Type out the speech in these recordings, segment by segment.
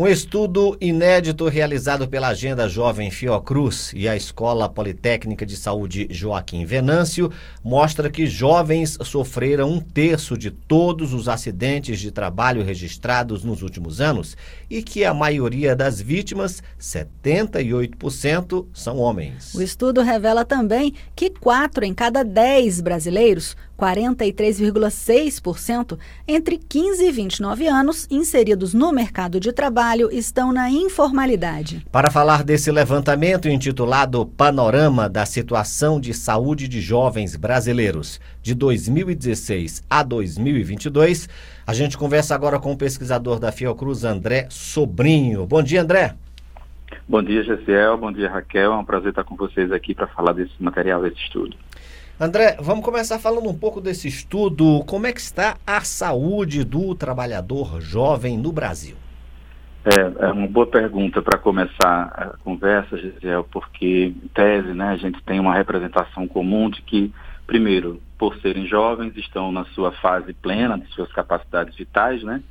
Um estudo inédito realizado pela Agenda Jovem Fiocruz e a Escola Politécnica de Saúde Joaquim Venâncio mostra que jovens sofreram um terço de todos os acidentes de trabalho registrados nos últimos anos e que a maioria das vítimas, 78%, são homens. O estudo revela também que 4 em cada 10 brasileiros 43,6% entre 15 e 29 anos inseridos no mercado de trabalho estão na informalidade. Para falar desse levantamento intitulado Panorama da Situação de Saúde de Jovens Brasileiros de 2016 a 2022, a gente conversa agora com o pesquisador da Fiocruz, André Sobrinho. Bom dia, André. Bom dia, Gessiel. Bom dia, Raquel. É um prazer estar com vocês aqui para falar desse material, desse estudo. André, vamos começar falando um pouco desse estudo. Como é que está a saúde do trabalhador jovem no Brasil? É, é uma boa pergunta para começar a conversa, Gisele, porque, em tese, né, a gente tem uma representação comum de que, primeiro, por serem jovens, estão na sua fase plena de suas capacidades vitais, né?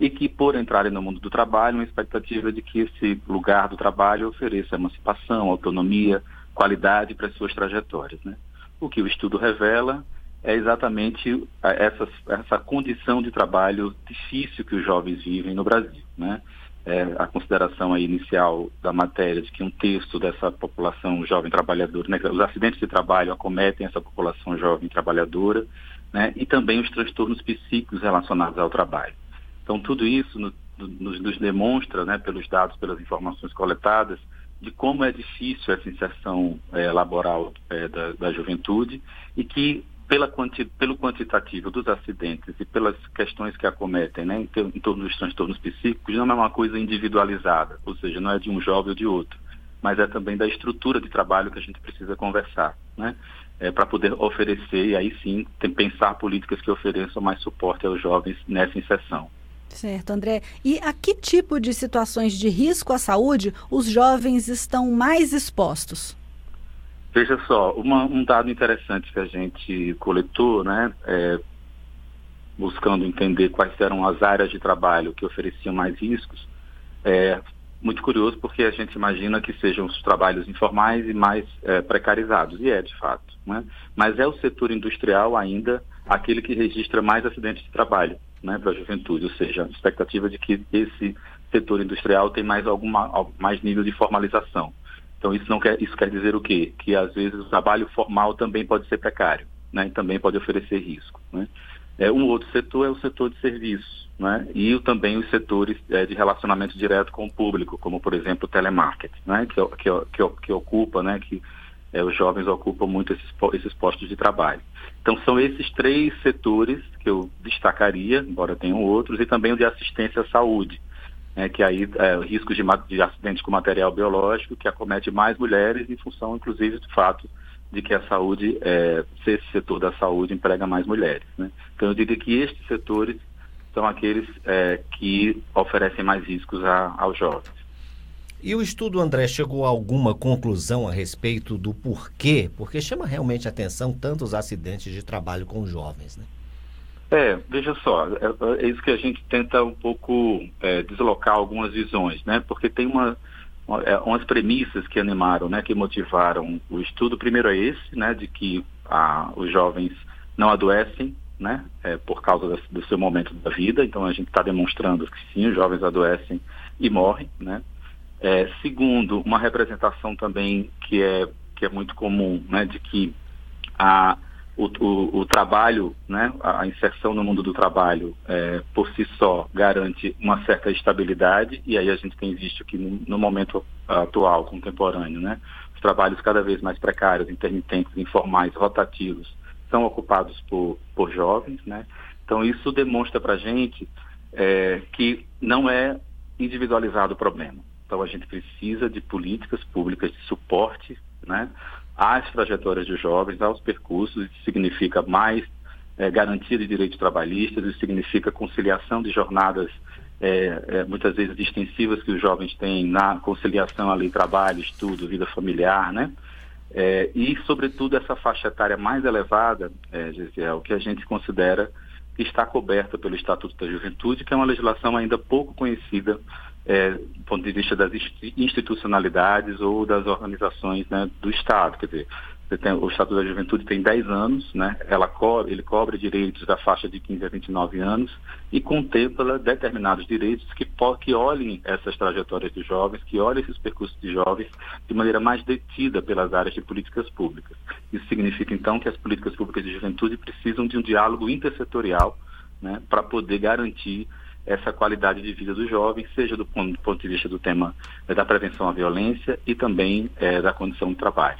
E que, por entrarem no mundo do trabalho, uma expectativa de que esse lugar do trabalho ofereça emancipação, autonomia, qualidade para as suas trajetórias, né? O que o estudo revela é exatamente essa, essa condição de trabalho difícil que os jovens vivem no Brasil. Né? É, a consideração inicial da matéria de que um terço dessa população jovem trabalhadora, né, os acidentes de trabalho acometem essa população jovem trabalhadora, né, e também os transtornos psíquicos relacionados ao trabalho. Então, tudo isso no, nos, nos demonstra, né, pelos dados, pelas informações coletadas, de como é difícil essa inserção é, laboral é, da, da, juventude e que pela quanti, pelo quantitativo dos acidentes e pelas questões que acometem né, em, em torno dos transtornos psíquicos não é uma coisa individualizada, ou seja, não é de um jovem ou de outro, mas é também da estrutura de trabalho que a gente precisa conversar, né, é, para poder oferecer e aí sim tem, pensar políticas que ofereçam mais suporte aos jovens nessa inserção. Certo, André. E a que tipo de situações de risco à saúde os jovens estão mais expostos? Veja só, uma, um dado interessante que a gente coletou, né, é, buscando entender quais eram as áreas de trabalho que ofereciam mais riscos, é muito curioso porque a gente imagina que sejam os trabalhos informais e mais é, precarizados, e é de fato. Né? Mas é o setor industrial ainda aquele que registra mais acidentes de trabalho né, para a juventude, ou seja, a expectativa de que esse setor industrial tem mais alguma mais nível de formalização. Então isso não quer isso quer dizer o quê? Que às vezes o trabalho formal também pode ser precário, né, e também pode oferecer risco. Né? É, um outro setor é o setor de serviços, né, e também os setores é, de relacionamento direto com o público, como por exemplo o telemarketing, né, que, que, que, que ocupa, né, que é, os jovens ocupam muito esses, esses postos de trabalho. Então são esses três setores que eu destacaria, embora tenham outros, e também o de assistência à saúde, né, que aí é riscos de, de acidentes com material biológico que acomete mais mulheres em função, inclusive, do fato de que a saúde, é, esse setor da saúde emprega mais mulheres. Né? Então eu diria que estes setores são aqueles é, que oferecem mais riscos a, aos jovens. E o estudo, André, chegou a alguma conclusão a respeito do porquê? Porque chama realmente atenção tantos acidentes de trabalho com jovens, né? É, veja só, é, é isso que a gente tenta um pouco é, deslocar algumas visões, né? Porque tem uma, uma, é, umas premissas que animaram, né? Que motivaram o estudo. Primeiro é esse, né? De que ah, os jovens não adoecem, né? É, por causa do seu momento da vida. Então a gente está demonstrando que sim, os jovens adoecem e morrem, né? É, segundo, uma representação também que é, que é muito comum, né, de que a, o, o, o trabalho, né, a inserção no mundo do trabalho, é, por si só, garante uma certa estabilidade, e aí a gente tem visto que no, no momento atual, contemporâneo, né, os trabalhos cada vez mais precários, intermitentes, informais, rotativos, são ocupados por, por jovens, né, então isso demonstra para a gente é, que não é individualizado o problema. Então a gente precisa de políticas públicas de suporte né, às trajetórias dos jovens, aos percursos, isso significa mais é, garantia de direitos trabalhistas, isso significa conciliação de jornadas é, é, muitas vezes extensivas que os jovens têm na conciliação ali trabalho, estudo, vida familiar, né? É, e, sobretudo, essa faixa etária mais elevada, é, que a gente considera que está coberta pelo Estatuto da Juventude, que é uma legislação ainda pouco conhecida é, do ponto de vista das institucionalidades ou das organizações né, do Estado. Quer dizer, tem, o Estatuto da Juventude tem 10 anos, né? Ela ele cobre direitos da faixa de 15 a 29 anos e contempla determinados direitos que, que olhem essas trajetórias de jovens, que olhem esses percursos de jovens de maneira mais detida pelas áreas de políticas públicas. Isso significa, então, que as políticas públicas de juventude precisam de um diálogo intersetorial né, para poder garantir essa qualidade de vida dos jovens, seja do ponto, do ponto de vista do tema da prevenção à violência e também é, da condição do trabalho.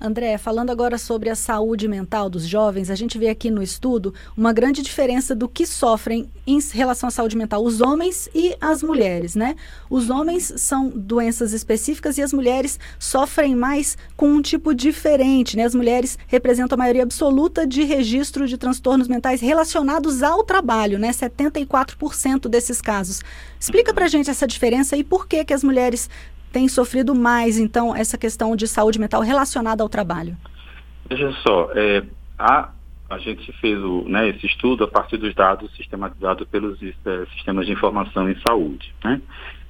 André, falando agora sobre a saúde mental dos jovens, a gente vê aqui no estudo uma grande diferença do que sofrem em relação à saúde mental os homens e as mulheres, né? Os homens são doenças específicas e as mulheres sofrem mais com um tipo diferente, né? As mulheres representam a maioria absoluta de registro de transtornos mentais relacionados ao trabalho, né? 74% desses casos. Explica pra gente essa diferença e por que que as mulheres tem sofrido mais, então, essa questão de saúde mental relacionada ao trabalho? Veja só, é, a, a gente fez o, né, esse estudo a partir dos dados sistematizados pelos é, sistemas de informação em saúde. Né?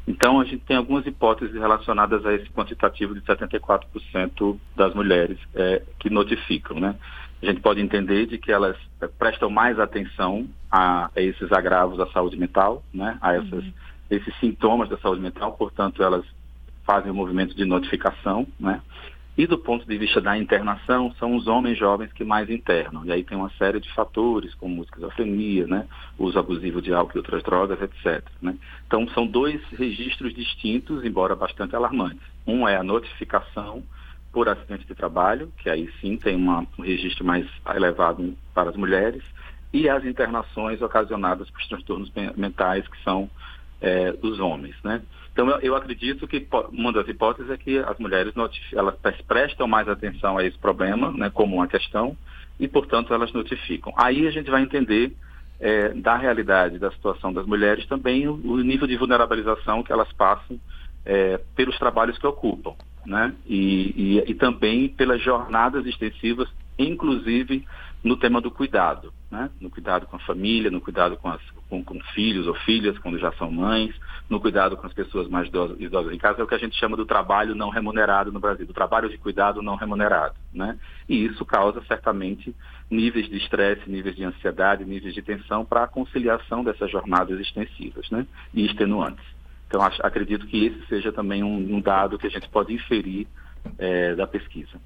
Então, a gente tem algumas hipóteses relacionadas a esse quantitativo de 74% das mulheres é, que notificam. Né? A gente pode entender de que elas é, prestam mais atenção a, a esses agravos da saúde mental, né? a essas, uhum. esses sintomas da saúde mental, portanto, elas fazem o movimento de notificação, né? E do ponto de vista da internação, são os homens jovens que mais internam. E aí tem uma série de fatores, como esquizofrenia, né? uso abusivo de álcool e outras drogas, etc. Né? Então, são dois registros distintos, embora bastante alarmantes. Um é a notificação por acidente de trabalho, que aí sim tem uma, um registro mais elevado para as mulheres, e as internações ocasionadas por transtornos mentais, que são é, dos homens. Né? Então, eu, eu, acredito que uma das hipóteses é que as mulheres elas prestam mais atenção a esse problema, né, como uma questão, e, portanto, elas notificam. Aí a gente vai entender é, da realidade da situação das mulheres também o, o nível de vulnerabilização que elas passam é, pelos trabalhos que ocupam, né? E, e, e também pelas jornadas extensivas, inclusive no tema do cuidado, né? no cuidado com a família, no cuidado com, as, com, com, filhos ou filhas quando já são mães, no cuidado com as pessoas mais idosas, idosas, em casa, é o que a gente chama do trabalho não remunerado no Brasil, do trabalho de cuidado não remunerado. Né? E isso causa certamente níveis de estresse, níveis de ansiedade, níveis de tensão para a conciliação dessas jornadas extensivas né? e extenuantes. Então, acho, acredito que esse seja também um, um dado que a gente pode inferir é, da pesquisa.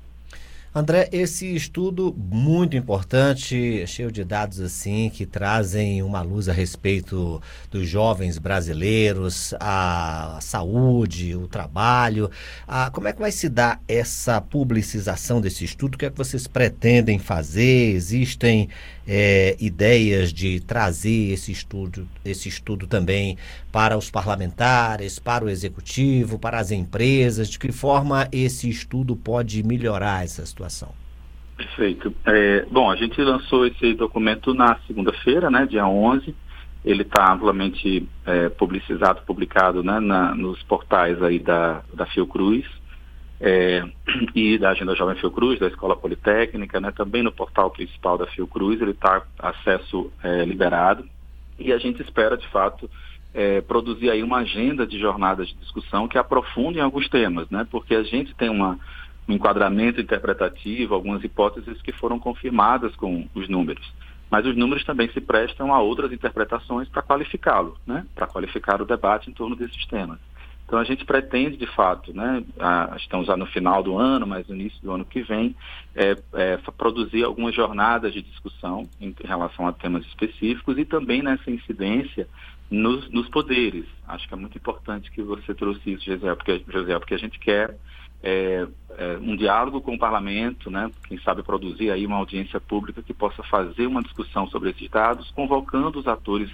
André, esse estudo muito importante, cheio de dados assim que trazem uma luz a respeito dos jovens brasileiros, a saúde, o trabalho. A, como é que vai se dar essa publicização desse estudo? O que é que vocês pretendem fazer? Existem é, ideias de trazer esse estudo, esse estudo também para os parlamentares, para o executivo, para as empresas? De que forma esse estudo pode melhorar essa situação? Perfeito. É, bom, a gente lançou esse documento na segunda-feira, né, dia 11. Ele está amplamente é, publicizado, publicado né, na, nos portais aí da, da Fiocruz é, e da Agenda Jovem Fiocruz, da Escola Politécnica, né, também no portal principal da Fiocruz, ele está acesso é, liberado e a gente espera, de fato, é, produzir aí uma agenda de jornadas de discussão que aprofunde em alguns temas, né, porque a gente tem uma, um enquadramento interpretativo, algumas hipóteses que foram confirmadas com os números. Mas os números também se prestam a outras interpretações para qualificá-lo, né, para qualificar o debate em torno desses temas. Então a gente pretende, de fato, né, a, estamos já no final do ano, mas no início do ano que vem, é, é, produzir algumas jornadas de discussão em relação a temas específicos e também nessa incidência nos, nos poderes. Acho que é muito importante que você trouxe isso, José, porque, José, porque a gente quer é, é, um diálogo com o parlamento, né, quem sabe produzir aí uma audiência pública que possa fazer uma discussão sobre esses dados, convocando os atores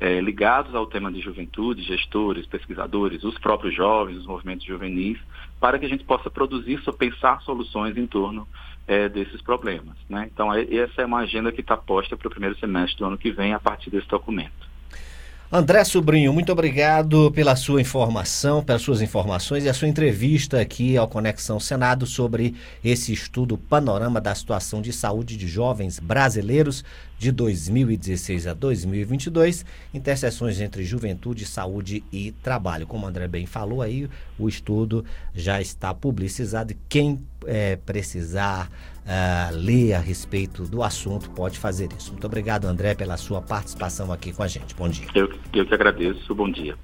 é, ligados ao tema de juventude, gestores, pesquisadores, os próprios jovens, os movimentos juvenis, para que a gente possa produzir, pensar soluções em torno é, desses problemas. Né? Então, é, essa é uma agenda que está posta para o primeiro semestre do ano que vem a partir desse documento. André Sobrinho, muito obrigado pela sua informação, pelas suas informações e a sua entrevista aqui ao Conexão Senado sobre esse estudo panorama da situação de saúde de jovens brasileiros de 2016 a 2022, interseções entre juventude, saúde e trabalho. Como o André bem falou aí, o estudo já está publicizado e quem é, precisar uh, ler a respeito do assunto pode fazer isso. Muito obrigado, André, pela sua participação aqui com a gente. Bom dia. Eu, eu que agradeço. Bom dia.